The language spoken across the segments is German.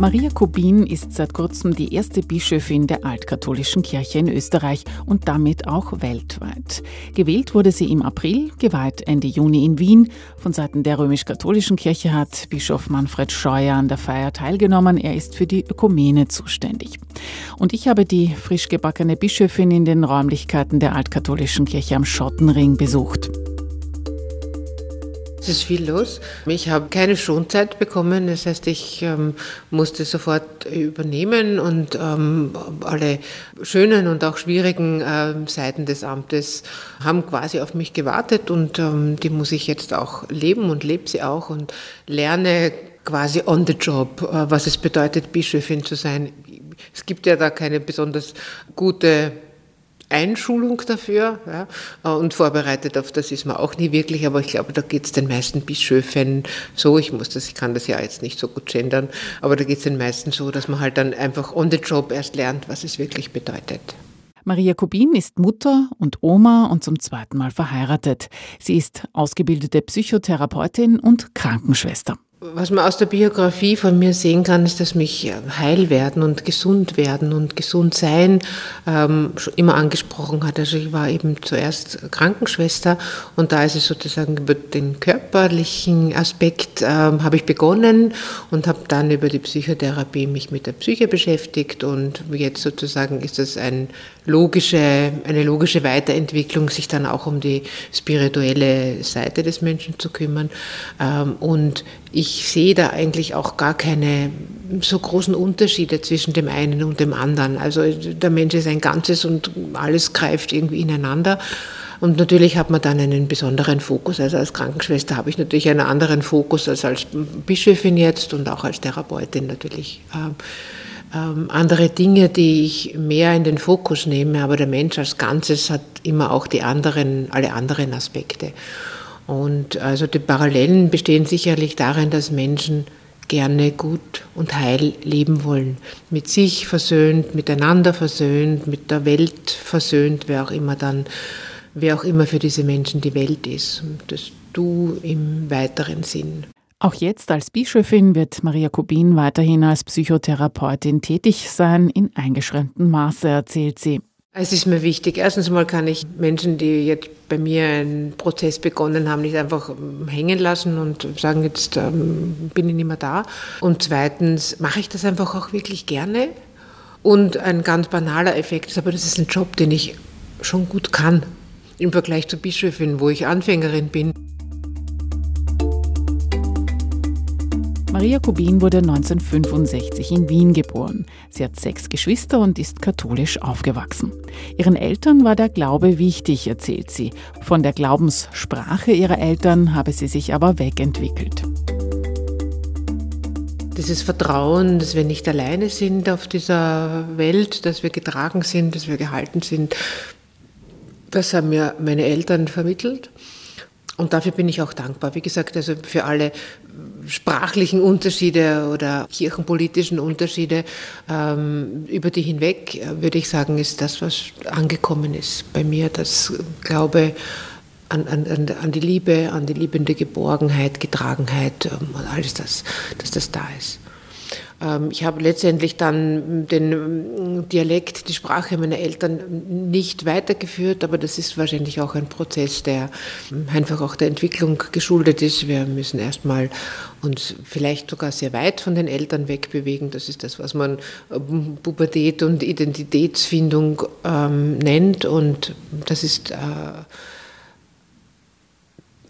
Maria Kubin ist seit kurzem die erste Bischöfin der altkatholischen Kirche in Österreich und damit auch weltweit. Gewählt wurde sie im April, geweiht Ende Juni in Wien. Von Seiten der römisch-katholischen Kirche hat Bischof Manfred Scheuer an der Feier teilgenommen. Er ist für die Ökumene zuständig. Und ich habe die frisch gebackene Bischöfin in den Räumlichkeiten der altkatholischen Kirche am Schottenring besucht. Es ist viel los. Ich habe keine Schonzeit bekommen, das heißt, ich ähm, musste sofort übernehmen und ähm, alle schönen und auch schwierigen ähm, Seiten des Amtes haben quasi auf mich gewartet und ähm, die muss ich jetzt auch leben und lebe sie auch und lerne quasi on the job, äh, was es bedeutet, Bischöfin zu sein. Es gibt ja da keine besonders gute Einschulung dafür ja, und vorbereitet auf das ist man auch nie wirklich, aber ich glaube, da geht es den meisten Bischöfen so, ich muss das, ich kann das ja jetzt nicht so gut gendern, aber da geht es den meisten so, dass man halt dann einfach on the job erst lernt, was es wirklich bedeutet. Maria Kubin ist Mutter und Oma und zum zweiten Mal verheiratet. Sie ist ausgebildete Psychotherapeutin und Krankenschwester. Was man aus der Biografie von mir sehen kann, ist, dass mich äh, heil werden und gesund werden und gesund sein ähm, immer angesprochen hat. Also ich war eben zuerst Krankenschwester und da ist es sozusagen über den körperlichen Aspekt ähm, habe ich begonnen und habe dann über die Psychotherapie mich mit der Psyche beschäftigt und jetzt sozusagen ist das ein logische, eine logische Weiterentwicklung, sich dann auch um die spirituelle Seite des Menschen zu kümmern ähm, und ich sehe da eigentlich auch gar keine so großen Unterschiede zwischen dem einen und dem anderen. Also der Mensch ist ein Ganzes und alles greift irgendwie ineinander. Und natürlich hat man dann einen besonderen Fokus. Also als Krankenschwester habe ich natürlich einen anderen Fokus als als Bischöfin jetzt und auch als Therapeutin natürlich. Ähm, ähm, andere Dinge, die ich mehr in den Fokus nehme, aber der Mensch als Ganzes hat immer auch die anderen, alle anderen Aspekte. Und also die Parallelen bestehen sicherlich darin, dass Menschen gerne gut und heil leben wollen. Mit sich versöhnt, miteinander versöhnt, mit der Welt versöhnt, wer auch immer dann, wer auch immer für diese Menschen die Welt ist. Das Du im weiteren Sinn. Auch jetzt als Bischöfin wird Maria Kubin weiterhin als Psychotherapeutin tätig sein, in eingeschränktem Maße, erzählt sie. Es ist mir wichtig. Erstens mal kann ich Menschen, die jetzt bei mir einen Prozess begonnen haben, nicht einfach ähm, hängen lassen und sagen, jetzt ähm, bin ich nicht mehr da. Und zweitens mache ich das einfach auch wirklich gerne. Und ein ganz banaler Effekt ist aber, das ist ein Job, den ich schon gut kann im Vergleich zur Bischöfin, wo ich Anfängerin bin. Maria Kubin wurde 1965 in Wien geboren. Sie hat sechs Geschwister und ist katholisch aufgewachsen. Ihren Eltern war der Glaube wichtig, erzählt sie. Von der Glaubenssprache ihrer Eltern habe sie sich aber wegentwickelt. Dieses Vertrauen, dass wir nicht alleine sind auf dieser Welt, dass wir getragen sind, dass wir gehalten sind, das haben mir meine Eltern vermittelt. Und dafür bin ich auch dankbar. Wie gesagt, also für alle sprachlichen Unterschiede oder kirchenpolitischen Unterschiede ähm, über die hinweg, äh, würde ich sagen, ist das, was angekommen ist bei mir, das Glaube an, an, an die Liebe, an die liebende Geborgenheit, Getragenheit ähm, und alles das, dass das da ist. Ähm, ich habe letztendlich dann den ähm, Dialekt, die Sprache meiner Eltern nicht weitergeführt, aber das ist wahrscheinlich auch ein Prozess, der ähm, einfach auch der Entwicklung geschuldet ist. Wir müssen erstmal uns vielleicht sogar sehr weit von den Eltern wegbewegen. Das ist das, was man Pubertät und Identitätsfindung ähm, nennt und das ist äh,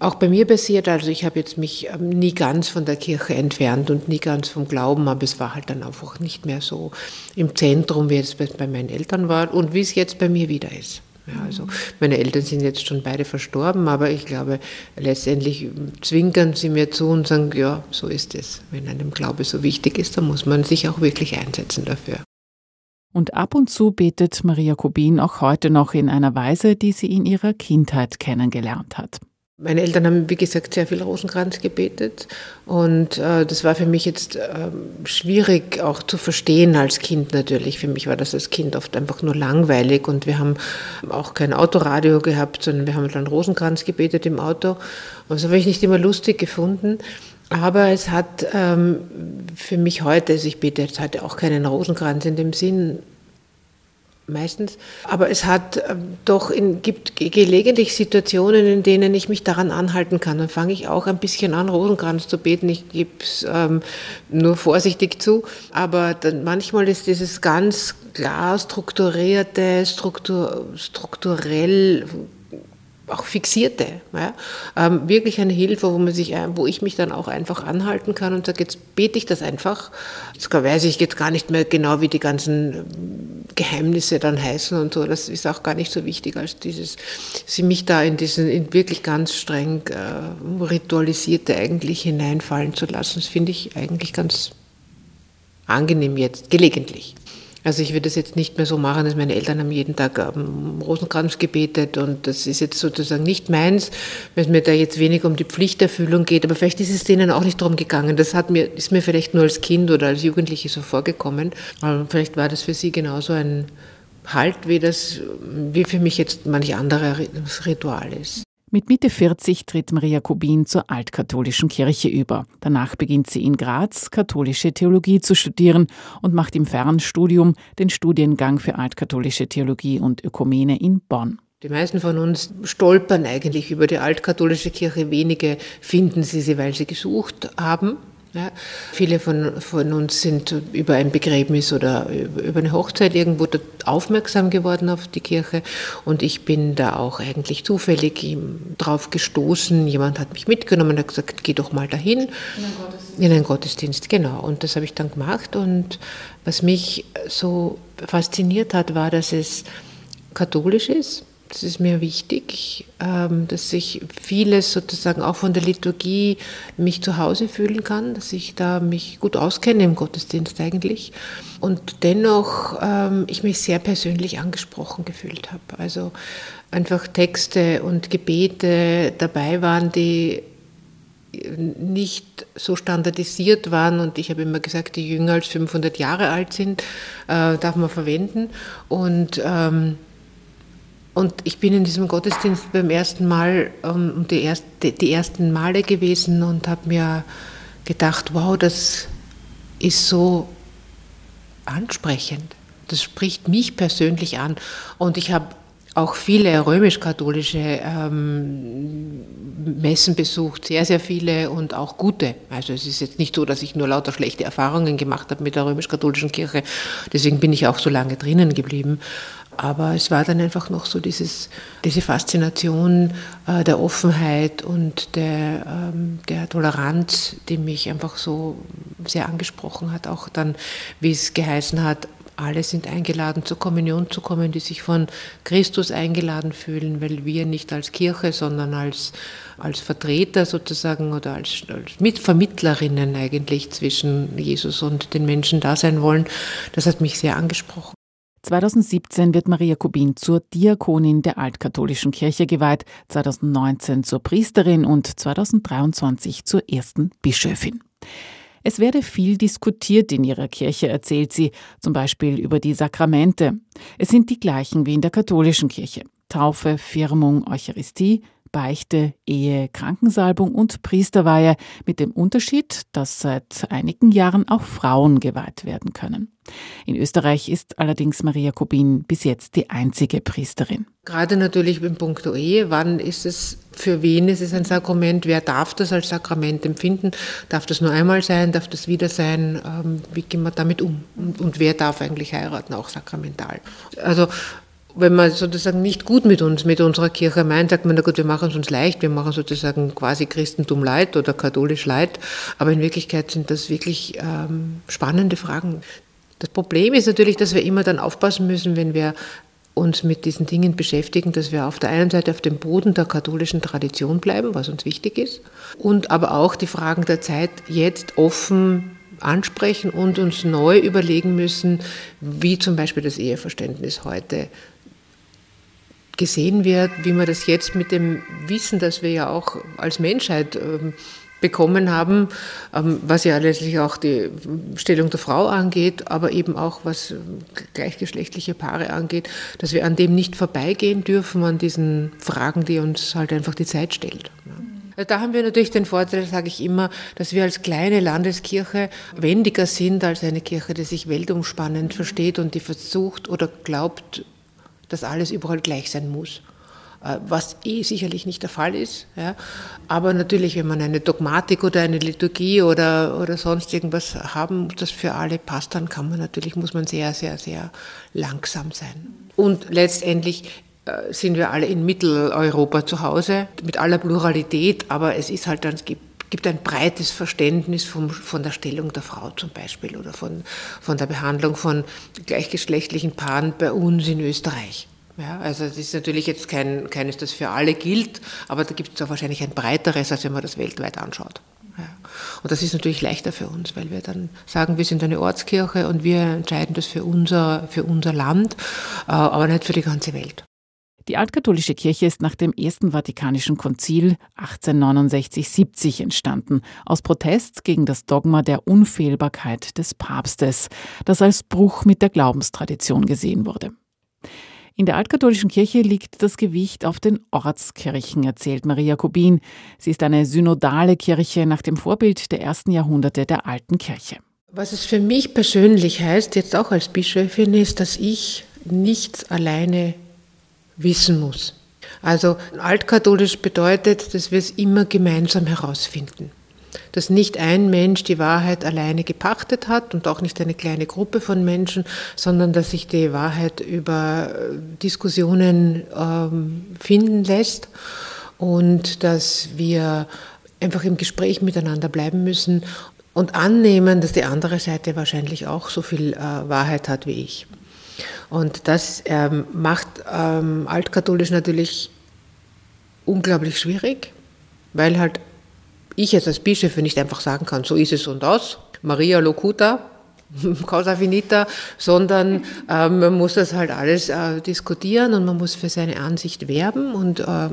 auch bei mir passiert. Also ich habe jetzt mich ähm, nie ganz von der Kirche entfernt und nie ganz vom Glauben, aber es war halt dann einfach nicht mehr so im Zentrum, wie es bei meinen Eltern war und wie es jetzt bei mir wieder ist. Ja, also meine Eltern sind jetzt schon beide verstorben, aber ich glaube, letztendlich zwinkern sie mir zu und sagen, ja, so ist es. Wenn einem Glaube so wichtig ist, dann muss man sich auch wirklich einsetzen dafür. Und ab und zu betet Maria Kubin auch heute noch in einer Weise, die sie in ihrer Kindheit kennengelernt hat. Meine Eltern haben, wie gesagt, sehr viel Rosenkranz gebetet und äh, das war für mich jetzt äh, schwierig auch zu verstehen als Kind natürlich. Für mich war das als Kind oft einfach nur langweilig und wir haben auch kein Autoradio gehabt, sondern wir haben dann Rosenkranz gebetet im Auto. Und das habe ich nicht immer lustig gefunden. Aber es hat ähm, für mich heute, also ich bete jetzt heute auch keinen Rosenkranz in dem Sinn, meistens. Aber es hat äh, doch in, gibt gelegentlich Situationen, in denen ich mich daran anhalten kann. Dann fange ich auch ein bisschen an, Rosenkranz zu beten. Ich gebe es ähm, nur vorsichtig zu. Aber dann manchmal ist dieses ganz klar strukturierte, struktur, strukturell auch fixierte, ja, ähm, wirklich eine Hilfe, wo man sich, wo ich mich dann auch einfach anhalten kann und sage, jetzt bete ich das einfach. Jetzt weiß ich jetzt gar nicht mehr genau, wie die ganzen ähm, Geheimnisse dann heißen und so. Das ist auch gar nicht so wichtig, als dieses, sie mich da in diesen, in wirklich ganz streng äh, ritualisierte eigentlich hineinfallen zu lassen. Das finde ich eigentlich ganz angenehm jetzt, gelegentlich. Also ich würde das jetzt nicht mehr so machen, dass meine Eltern haben jeden Tag ähm, Rosenkranz gebetet und das ist jetzt sozusagen nicht meins, weil es mir da jetzt wenig um die Pflichterfüllung geht, aber vielleicht ist es denen auch nicht darum gegangen. Das hat mir, ist mir vielleicht nur als Kind oder als Jugendliche so vorgekommen, aber vielleicht war das für sie genauso ein Halt, wie das, wie für mich jetzt manch anderer Ritual ist. Mit Mitte 40 tritt Maria Kubin zur altkatholischen Kirche über. Danach beginnt sie in Graz katholische Theologie zu studieren und macht im Fernstudium den Studiengang für altkatholische Theologie und Ökumene in Bonn. Die meisten von uns stolpern eigentlich über die altkatholische Kirche. Wenige finden sie sie, weil sie gesucht haben. Ja, viele von, von uns sind über ein Begräbnis oder über eine Hochzeit irgendwo aufmerksam geworden auf die Kirche und ich bin da auch eigentlich zufällig drauf gestoßen. Jemand hat mich mitgenommen und hat gesagt, geh doch mal dahin. In einen Gottesdienst. In einen Gottesdienst, genau. Und das habe ich dann gemacht und was mich so fasziniert hat, war, dass es katholisch ist das ist mir wichtig, ähm, dass ich vieles sozusagen auch von der Liturgie mich zu Hause fühlen kann, dass ich da mich gut auskenne im Gottesdienst eigentlich. Und dennoch ähm, ich mich sehr persönlich angesprochen gefühlt habe. Also einfach Texte und Gebete dabei waren, die nicht so standardisiert waren. Und ich habe immer gesagt, die jünger als 500 Jahre alt sind, äh, darf man verwenden. Und ähm, und ich bin in diesem Gottesdienst beim ersten Mal ähm, die, erste, die ersten Male gewesen und habe mir gedacht, wow, das ist so ansprechend. Das spricht mich persönlich an. Und ich habe auch viele römisch-katholische ähm, Messen besucht, sehr, sehr viele und auch gute. Also es ist jetzt nicht so, dass ich nur lauter schlechte Erfahrungen gemacht habe mit der römisch-katholischen Kirche. Deswegen bin ich auch so lange drinnen geblieben. Aber es war dann einfach noch so dieses, diese Faszination äh, der Offenheit und der, ähm, der Toleranz, die mich einfach so sehr angesprochen hat. Auch dann, wie es geheißen hat, alle sind eingeladen, zur Kommunion zu kommen, die sich von Christus eingeladen fühlen, weil wir nicht als Kirche, sondern als, als Vertreter sozusagen oder als, als Mitvermittlerinnen eigentlich zwischen Jesus und den Menschen da sein wollen. Das hat mich sehr angesprochen. 2017 wird Maria Kubin zur Diakonin der Altkatholischen Kirche geweiht, 2019 zur Priesterin und 2023 zur ersten Bischöfin. Es werde viel diskutiert in ihrer Kirche, erzählt sie, zum Beispiel über die Sakramente. Es sind die gleichen wie in der katholischen Kirche. Taufe, Firmung, Eucharistie, Beichte, Ehe, Krankensalbung und Priesterweihe, mit dem Unterschied, dass seit einigen Jahren auch Frauen geweiht werden können. In Österreich ist allerdings Maria Kubin bis jetzt die einzige Priesterin. Gerade natürlich im Punkt Ehe, wann ist es, für wen ist es ein Sakrament, wer darf das als Sakrament empfinden, darf das nur einmal sein, darf das wieder sein, ähm, wie gehen wir damit um und, und wer darf eigentlich heiraten, auch sakramental. Also wenn man sozusagen nicht gut mit uns, mit unserer Kirche meint, sagt man, na gut, wir machen es uns leicht, wir machen sozusagen quasi Christentum leid oder katholisch leid, aber in Wirklichkeit sind das wirklich ähm, spannende Fragen. Das Problem ist natürlich, dass wir immer dann aufpassen müssen, wenn wir uns mit diesen Dingen beschäftigen, dass wir auf der einen Seite auf dem Boden der katholischen Tradition bleiben, was uns wichtig ist, und aber auch die Fragen der Zeit jetzt offen ansprechen und uns neu überlegen müssen, wie zum Beispiel das Eheverständnis heute gesehen wird, wie man das jetzt mit dem Wissen, das wir ja auch als Menschheit ähm, bekommen haben, ähm, was ja letztlich auch die Stellung der Frau angeht, aber eben auch was gleichgeschlechtliche Paare angeht, dass wir an dem nicht vorbeigehen dürfen, an diesen Fragen, die uns halt einfach die Zeit stellt. Da haben wir natürlich den Vorteil, sage ich immer, dass wir als kleine Landeskirche wendiger sind als eine Kirche, die sich weltumspannend versteht und die versucht oder glaubt, dass alles überall gleich sein muss. Äh, was eh sicherlich nicht der Fall ist. Ja. Aber natürlich, wenn man eine Dogmatik oder eine Liturgie oder, oder sonst irgendwas haben, das für alle passt, dann kann man natürlich, muss man sehr, sehr, sehr langsam sein. Und letztendlich äh, sind wir alle in Mitteleuropa zu Hause, mit aller Pluralität, aber es ist halt dann, es gibt gibt ein breites Verständnis vom, von der Stellung der Frau zum Beispiel oder von, von der Behandlung von gleichgeschlechtlichen Paaren bei uns in Österreich. Ja, also es ist natürlich jetzt kein, keines, das für alle gilt, aber da gibt es auch wahrscheinlich ein breiteres, als wenn man das weltweit anschaut. Ja. Und das ist natürlich leichter für uns, weil wir dann sagen, wir sind eine Ortskirche und wir entscheiden das für unser, für unser Land, äh, aber nicht für die ganze Welt. Die altkatholische Kirche ist nach dem Ersten Vatikanischen Konzil 1869-70 entstanden, aus Protest gegen das Dogma der Unfehlbarkeit des Papstes, das als Bruch mit der Glaubenstradition gesehen wurde. In der altkatholischen Kirche liegt das Gewicht auf den Ortskirchen, erzählt Maria Kubin. Sie ist eine synodale Kirche nach dem Vorbild der ersten Jahrhunderte der alten Kirche. Was es für mich persönlich heißt, jetzt auch als Bischöfin, ist, dass ich nichts alleine wissen muss. Also altkatholisch bedeutet, dass wir es immer gemeinsam herausfinden dass nicht ein Mensch die Wahrheit alleine gepachtet hat und auch nicht eine kleine Gruppe von Menschen, sondern dass sich die Wahrheit über äh, Diskussionen ähm, finden lässt und dass wir einfach im Gespräch miteinander bleiben müssen und annehmen, dass die andere Seite wahrscheinlich auch so viel äh, Wahrheit hat wie ich. Und das ähm, macht ähm, altkatholisch natürlich unglaublich schwierig, weil halt ich jetzt als Bischöfe nicht einfach sagen kann, so ist es und aus, Maria Locuta, Causa finita, sondern äh, man muss das halt alles äh, diskutieren und man muss für seine Ansicht werben und äh,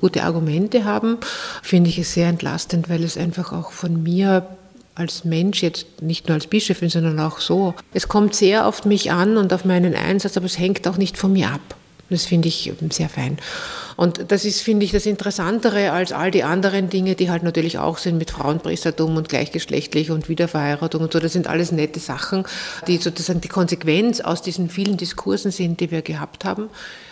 gute Argumente haben. Finde ich es sehr entlastend, weil es einfach auch von mir als Mensch, jetzt nicht nur als Bischöfin, sondern auch so, es kommt sehr auf mich an und auf meinen Einsatz, aber es hängt auch nicht von mir ab. Das finde ich sehr fein. Und das ist, finde ich, das Interessantere als all die anderen Dinge, die halt natürlich auch sind mit Frauenpriestertum und gleichgeschlechtlich und Wiederverheiratung und so. Das sind alles nette Sachen, die sozusagen die Konsequenz aus diesen vielen Diskursen sind, die wir gehabt haben.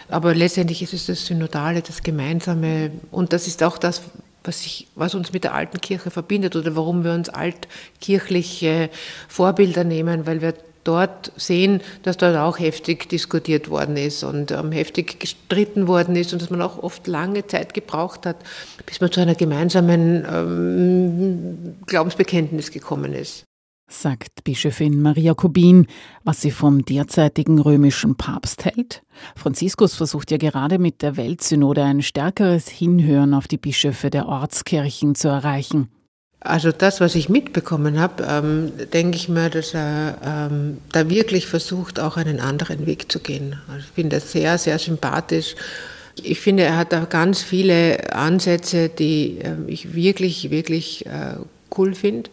Aber letztendlich ist es das Synodale, das Gemeinsame. Und das ist auch das, was, ich, was uns mit der alten Kirche verbindet oder warum wir uns altkirchliche Vorbilder nehmen, weil wir dort sehen, dass dort auch heftig diskutiert worden ist und ähm, heftig gestritten worden ist und dass man auch oft lange Zeit gebraucht hat, bis man zu einer gemeinsamen ähm, Glaubensbekenntnis gekommen ist. Sagt Bischöfin Maria Kubin, was sie vom derzeitigen römischen Papst hält. Franziskus versucht ja gerade mit der Weltsynode ein stärkeres Hinhören auf die Bischöfe der Ortskirchen zu erreichen. Also das, was ich mitbekommen habe, ähm, denke ich mir, dass er ähm, da wirklich versucht, auch einen anderen Weg zu gehen. Also ich finde das sehr, sehr sympathisch. Ich finde, er hat da ganz viele Ansätze, die äh, ich wirklich, wirklich äh, cool finde.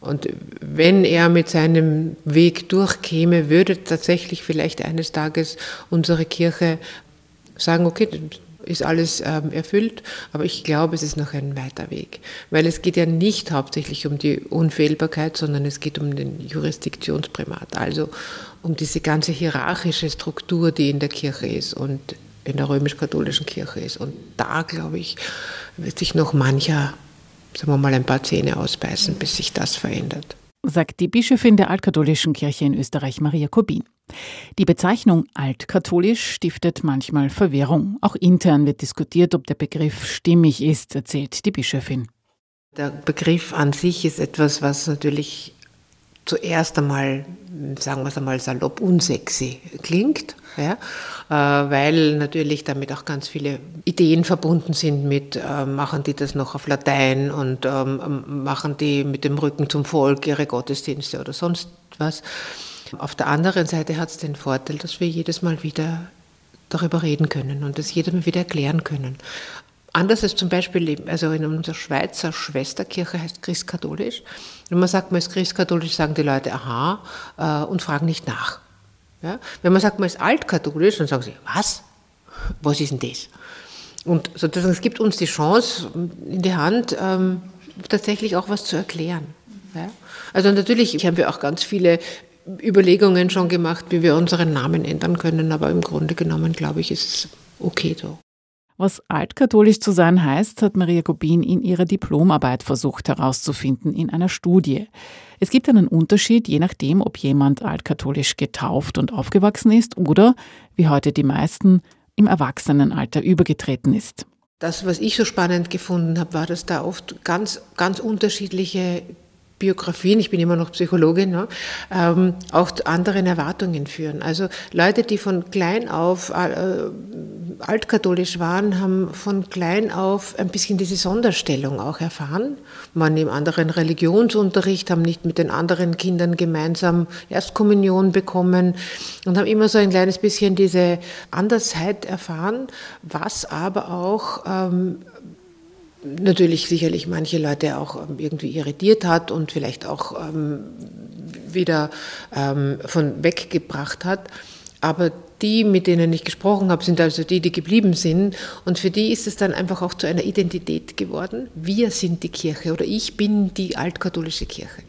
Und wenn er mit seinem Weg durchkäme, würde tatsächlich vielleicht eines Tages unsere Kirche sagen, okay, ist alles ähm, erfüllt, aber ich glaube, es ist noch ein weiter Weg, weil es geht ja nicht hauptsächlich um die Unfehlbarkeit, sondern es geht um den Jurisdiktionsprimat, also um diese ganze hierarchische Struktur, die in der Kirche ist und in der römisch-katholischen Kirche ist. Und da, glaube ich, wird sich noch mancher, sagen wir mal, ein paar Zähne ausbeißen, bis sich das verändert. Sagt die Bischöfin der altkatholischen Kirche in Österreich, Maria Kubin. Die Bezeichnung altkatholisch stiftet manchmal Verwirrung. Auch intern wird diskutiert, ob der Begriff stimmig ist, erzählt die Bischöfin. Der Begriff an sich ist etwas, was natürlich zuerst einmal, sagen wir es einmal salopp, unsexy klingt, ja, äh, weil natürlich damit auch ganz viele Ideen verbunden sind mit, äh, machen die das noch auf Latein und ähm, machen die mit dem Rücken zum Volk ihre Gottesdienste oder sonst was. Auf der anderen Seite hat es den Vorteil, dass wir jedes Mal wieder darüber reden können und das jedes Mal wieder erklären können. Anders als zum Beispiel, also in unserer Schweizer Schwesterkirche heißt christkatholisch. Wenn man sagt, man ist christkatholisch, sagen die Leute aha äh, und fragen nicht nach. Ja? Wenn man sagt, man ist altkatholisch, dann sagen sie, was? Was ist denn das? Und sozusagen, es gibt uns die Chance in die Hand, ähm, tatsächlich auch was zu erklären. Ja? Also natürlich haben wir auch ganz viele Überlegungen schon gemacht, wie wir unseren Namen ändern können, aber im Grunde genommen, glaube ich, ist es okay so. Was altkatholisch zu sein heißt, hat Maria Gobin in ihrer Diplomarbeit versucht herauszufinden in einer Studie. Es gibt einen Unterschied, je nachdem, ob jemand altkatholisch getauft und aufgewachsen ist oder, wie heute die meisten, im Erwachsenenalter übergetreten ist. Das, was ich so spannend gefunden habe, war, dass da oft ganz, ganz unterschiedliche Biografien, ich bin immer noch Psychologin, ne, ähm, auch zu anderen Erwartungen führen. Also Leute, die von klein auf äh, altkatholisch waren, haben von klein auf ein bisschen diese Sonderstellung auch erfahren. Man im anderen Religionsunterricht, haben nicht mit den anderen Kindern gemeinsam Erstkommunion bekommen und haben immer so ein kleines bisschen diese Andersheit erfahren, was aber auch ähm, natürlich sicherlich manche Leute auch ähm, irgendwie irritiert hat und vielleicht auch ähm, wieder ähm, von weggebracht hat. Aber die, mit denen ich gesprochen habe, sind also die, die geblieben sind. Und für die ist es dann einfach auch zu einer Identität geworden. Wir sind die Kirche oder ich bin die altkatholische Kirche.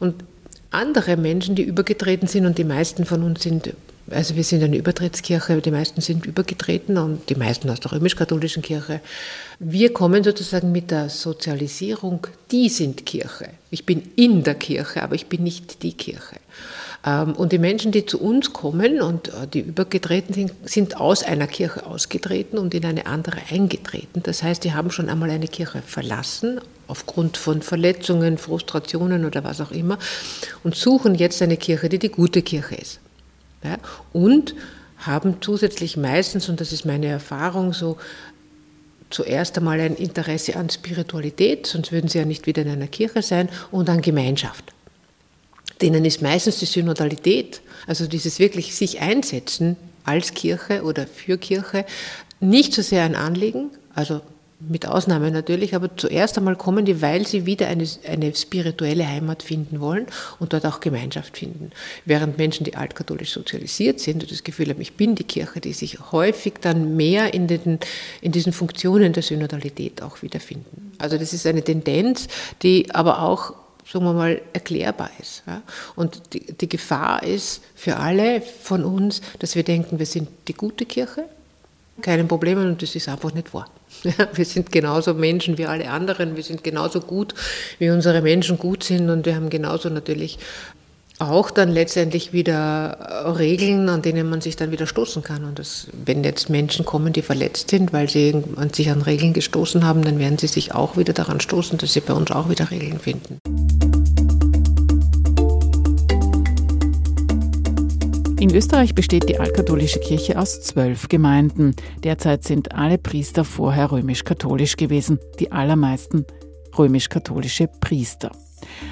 Und andere Menschen, die übergetreten sind, und die meisten von uns sind also wir sind eine Übertrittskirche, die meisten sind übergetreten und die meisten aus der römisch-katholischen Kirche. Wir kommen sozusagen mit der Sozialisierung, die sind Kirche. Ich bin in der Kirche, aber ich bin nicht die Kirche. Ähm, und die Menschen, die zu uns kommen und äh, die übergetreten sind, sind aus einer Kirche ausgetreten und in eine andere eingetreten. Das heißt, die haben schon einmal eine Kirche verlassen, aufgrund von Verletzungen, Frustrationen oder was auch immer, und suchen jetzt eine Kirche, die die gute Kirche ist. Und haben zusätzlich meistens, und das ist meine Erfahrung so, zuerst einmal ein Interesse an Spiritualität, sonst würden sie ja nicht wieder in einer Kirche sein, und an Gemeinschaft. Denen ist meistens die Synodalität, also dieses wirklich sich einsetzen als Kirche oder für Kirche, nicht so sehr ein Anliegen, also mit Ausnahme natürlich, aber zuerst einmal kommen die, weil sie wieder eine, eine spirituelle Heimat finden wollen und dort auch Gemeinschaft finden. Während Menschen, die altkatholisch sozialisiert sind und das Gefühl haben, ich bin die Kirche, die sich häufig dann mehr in, den, in diesen Funktionen der Synodalität auch wiederfinden. Also das ist eine Tendenz, die aber auch sagen wir mal, erklärbar ist. Und die, die Gefahr ist für alle von uns, dass wir denken, wir sind die gute Kirche, keine Probleme und das ist einfach nicht wahr. Wir sind genauso Menschen wie alle anderen, wir sind genauso gut, wie unsere Menschen gut sind und wir haben genauso natürlich auch dann letztendlich wieder Regeln, an denen man sich dann wieder stoßen kann. Und das, wenn jetzt Menschen kommen, die verletzt sind, weil sie sich an Regeln gestoßen haben, dann werden sie sich auch wieder daran stoßen, dass sie bei uns auch wieder Regeln finden. In Österreich besteht die altkatholische Kirche aus zwölf Gemeinden. Derzeit sind alle Priester vorher römisch-katholisch gewesen, die allermeisten römisch-katholische Priester.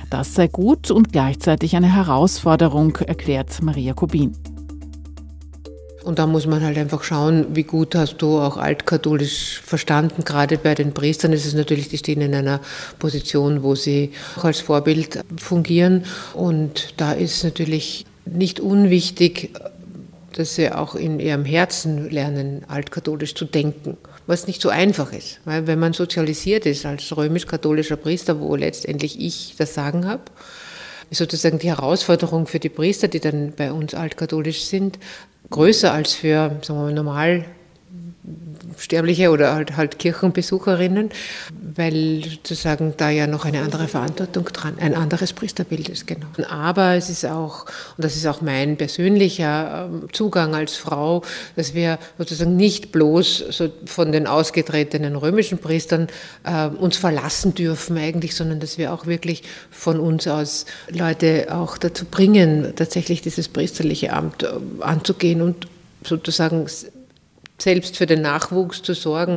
Das sei gut und gleichzeitig eine Herausforderung, erklärt Maria Kubin. Und da muss man halt einfach schauen, wie gut hast du auch altkatholisch verstanden. Gerade bei den Priestern ist es natürlich, die stehen in einer Position, wo sie auch als Vorbild fungieren. Und da ist natürlich nicht unwichtig, dass sie auch in ihrem Herzen lernen, altkatholisch zu denken, was nicht so einfach ist. Weil wenn man sozialisiert ist als römisch-katholischer Priester, wo letztendlich ich das Sagen habe, ist sozusagen die Herausforderung für die Priester, die dann bei uns altkatholisch sind, größer als für sagen wir mal, normal Sterbliche oder halt, halt Kirchenbesucherinnen, weil sozusagen da ja noch eine andere Verantwortung dran, ein anderes Priesterbild ist, genau. Aber es ist auch, und das ist auch mein persönlicher ähm, Zugang als Frau, dass wir sozusagen nicht bloß so von den ausgetretenen römischen Priestern äh, uns verlassen dürfen eigentlich, sondern dass wir auch wirklich von uns aus Leute auch dazu bringen, tatsächlich dieses priesterliche Amt äh, anzugehen und sozusagen selbst für den Nachwuchs zu sorgen.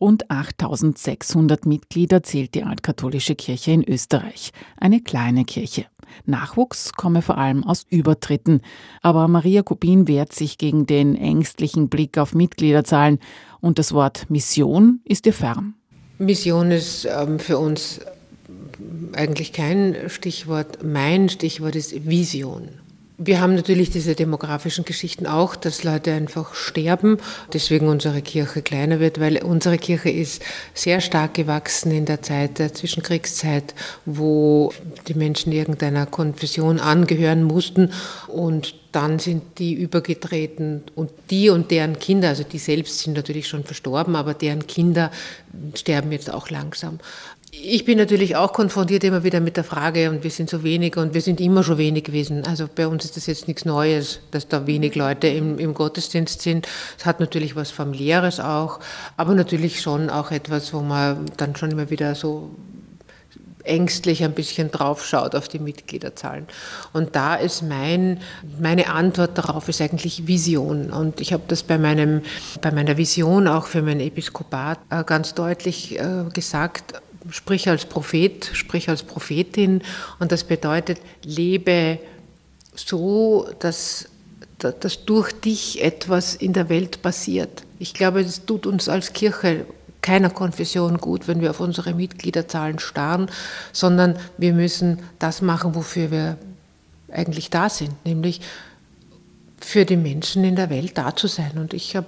Rund 8600 Mitglieder zählt die altkatholische Kirche in Österreich. Eine kleine Kirche. Nachwuchs komme vor allem aus Übertritten. Aber Maria Kubin wehrt sich gegen den ängstlichen Blick auf Mitgliederzahlen und das Wort Mission ist ihr fern. Mission ist ähm, für uns eigentlich kein Stichwort. Mein Stichwort ist Vision. Wir haben natürlich diese demografischen Geschichten auch, dass Leute einfach sterben, deswegen unsere Kirche kleiner wird, weil unsere Kirche ist sehr stark gewachsen in der Zeit der Zwischenkriegszeit, wo die Menschen irgendeiner Konfession angehören mussten und dann sind die übergetreten und die und deren Kinder, also die selbst sind natürlich schon verstorben, aber deren Kinder sterben jetzt auch langsam. Ich bin natürlich auch konfrontiert immer wieder mit der Frage, und wir sind so wenig und wir sind immer schon wenig gewesen. Also bei uns ist das jetzt nichts Neues, dass da wenig Leute im, im Gottesdienst sind. Es hat natürlich was familiäres auch, aber natürlich schon auch etwas, wo man dann schon immer wieder so ängstlich ein bisschen draufschaut auf die Mitgliederzahlen. Und da ist mein, meine Antwort darauf ist eigentlich Vision. Und ich habe das bei, meinem, bei meiner Vision auch für mein Episkopat äh, ganz deutlich äh, gesagt sprich als Prophet, sprich als Prophetin und das bedeutet, lebe so, dass, dass durch dich etwas in der Welt passiert. Ich glaube, es tut uns als Kirche keiner Konfession gut, wenn wir auf unsere Mitgliederzahlen starren, sondern wir müssen das machen, wofür wir eigentlich da sind, nämlich für die Menschen in der Welt da zu sein. Und ich habe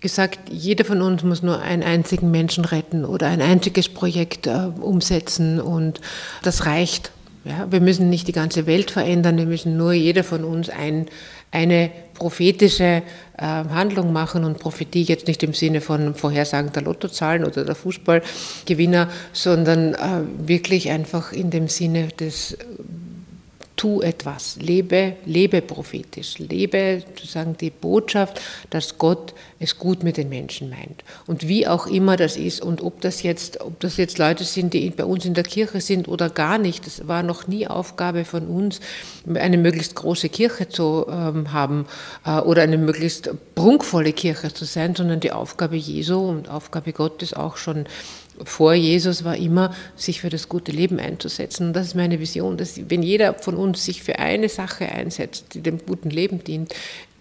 gesagt, jeder von uns muss nur einen einzigen Menschen retten oder ein einziges Projekt äh, umsetzen und das reicht. Ja, wir müssen nicht die ganze Welt verändern, wir müssen nur jeder von uns ein, eine prophetische äh, Handlung machen und Prophetie jetzt nicht im Sinne von Vorhersagen der Lottozahlen oder der Fußballgewinner, sondern äh, wirklich einfach in dem Sinne des tu etwas, lebe, lebe prophetisch, lebe sozusagen die Botschaft, dass Gott es gut mit den Menschen meint. Und wie auch immer das ist und ob das jetzt, ob das jetzt Leute sind, die bei uns in der Kirche sind oder gar nicht, das war noch nie Aufgabe von uns, eine möglichst große Kirche zu ähm, haben äh, oder eine möglichst prunkvolle Kirche zu sein, sondern die Aufgabe Jesu und Aufgabe Gottes auch schon vor Jesus war immer, sich für das gute Leben einzusetzen. Und das ist meine Vision, dass wenn jeder von uns sich für eine Sache einsetzt, die dem guten Leben dient,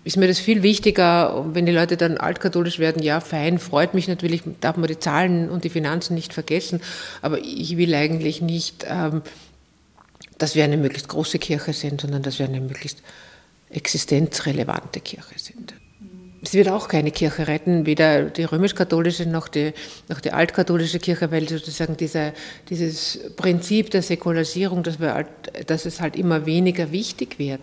ist mir das viel wichtiger, wenn die Leute dann altkatholisch werden, ja, fein, freut mich natürlich, darf man die Zahlen und die Finanzen nicht vergessen, aber ich will eigentlich nicht, ähm, dass wir eine möglichst große Kirche sind, sondern dass wir eine möglichst existenzrelevante Kirche sind es wird auch keine Kirche retten, weder die römisch-katholische noch die, noch die altkatholische Kirche, weil sozusagen dieser, dieses Prinzip der Säkularisierung, dass, wir halt, dass es halt immer weniger wichtig wird,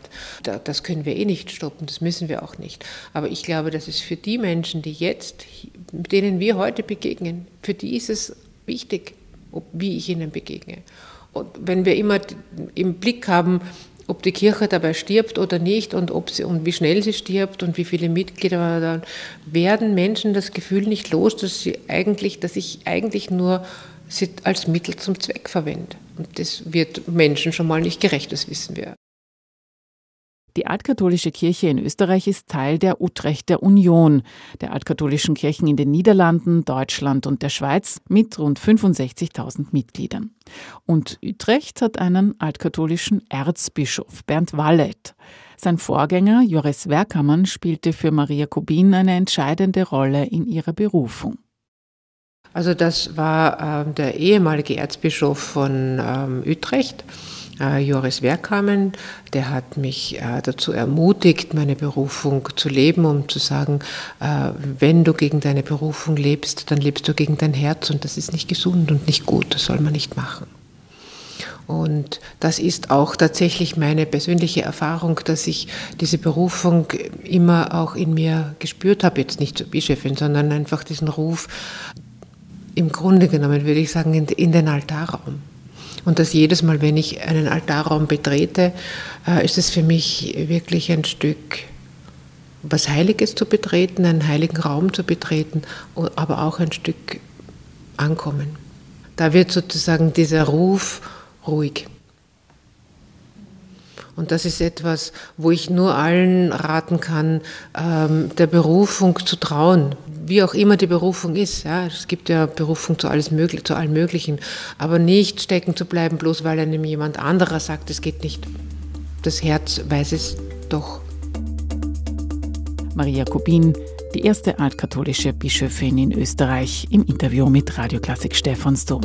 das können wir eh nicht stoppen, das müssen wir auch nicht. Aber ich glaube, dass es für die Menschen, die jetzt, denen wir heute begegnen, für die ist es wichtig, wie ich ihnen begegne. Und wenn wir immer im Blick haben, ob die Kirche dabei stirbt oder nicht und, ob sie, und wie schnell sie stirbt und wie viele Mitglieder, dann werden Menschen das Gefühl nicht los, dass, sie eigentlich, dass ich eigentlich nur sie als Mittel zum Zweck verwende. Und das wird Menschen schon mal nicht gerecht, das wissen wir. Die altkatholische Kirche in Österreich ist Teil der Utrechter Union, der altkatholischen Kirchen in den Niederlanden, Deutschland und der Schweiz mit rund 65.000 Mitgliedern. Und Utrecht hat einen altkatholischen Erzbischof, Bernd Wallet. Sein Vorgänger, Joris Werkammern, spielte für Maria Kubin eine entscheidende Rolle in ihrer Berufung. Also das war äh, der ehemalige Erzbischof von ähm, Utrecht äh, Joris Werkamen, der hat mich äh, dazu ermutigt, meine Berufung zu leben, um zu sagen, äh, wenn du gegen deine Berufung lebst, dann lebst du gegen dein Herz und das ist nicht gesund und nicht gut, das soll man nicht machen. Und das ist auch tatsächlich meine persönliche Erfahrung, dass ich diese Berufung immer auch in mir gespürt habe, jetzt nicht zur Bischöfin, sondern einfach diesen Ruf, im Grunde genommen würde ich sagen, in, in den Altarraum. Und dass jedes Mal, wenn ich einen Altarraum betrete, äh, ist es für mich wirklich ein Stück was Heiliges zu betreten, einen heiligen Raum zu betreten, aber auch ein Stück Ankommen. Da wird sozusagen dieser Ruf ruhig. Und das ist etwas, wo ich nur allen raten kann, ähm, der Berufung zu trauen, wie auch immer die Berufung ist. Ja, es gibt ja Berufung zu, alles möglich, zu allem Möglichen, aber nicht stecken zu bleiben, bloß weil einem jemand anderer sagt, es geht nicht. Das Herz weiß es doch. Maria Kubin, die erste altkatholische Bischöfin in Österreich, im Interview mit Radioklassik Stephansdom.